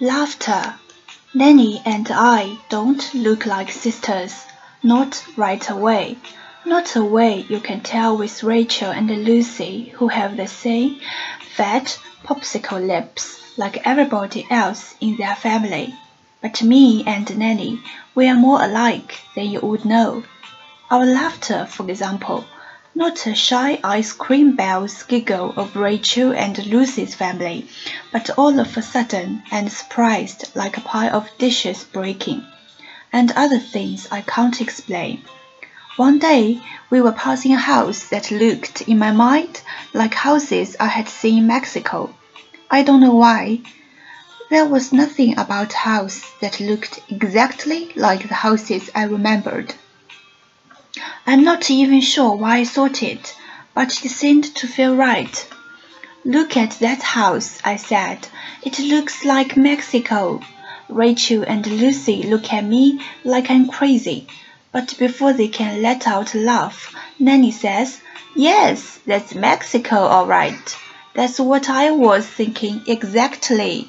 Laughter. Nenny and I don't look like sisters. Not right away. Not a way you can tell with Rachel and Lucy, who have the same fat, popsicle lips like everybody else in their family. But me and Nenny, we are more alike than you would know. Our laughter, for example, not a shy ice cream bells giggle of Rachel and Lucy's family, but all of a sudden and surprised like a pile of dishes breaking, and other things I can't explain. One day we were passing a house that looked, in my mind, like houses I had seen in Mexico. I don't know why. There was nothing about house that looked exactly like the houses I remembered. I'm not even sure why I thought it, but it seemed to feel right. Look at that house, I said. It looks like Mexico. Rachel and Lucy look at me like I'm crazy. But before they can let out a laugh, Nenny says, Yes, that's Mexico all right. That's what I was thinking exactly.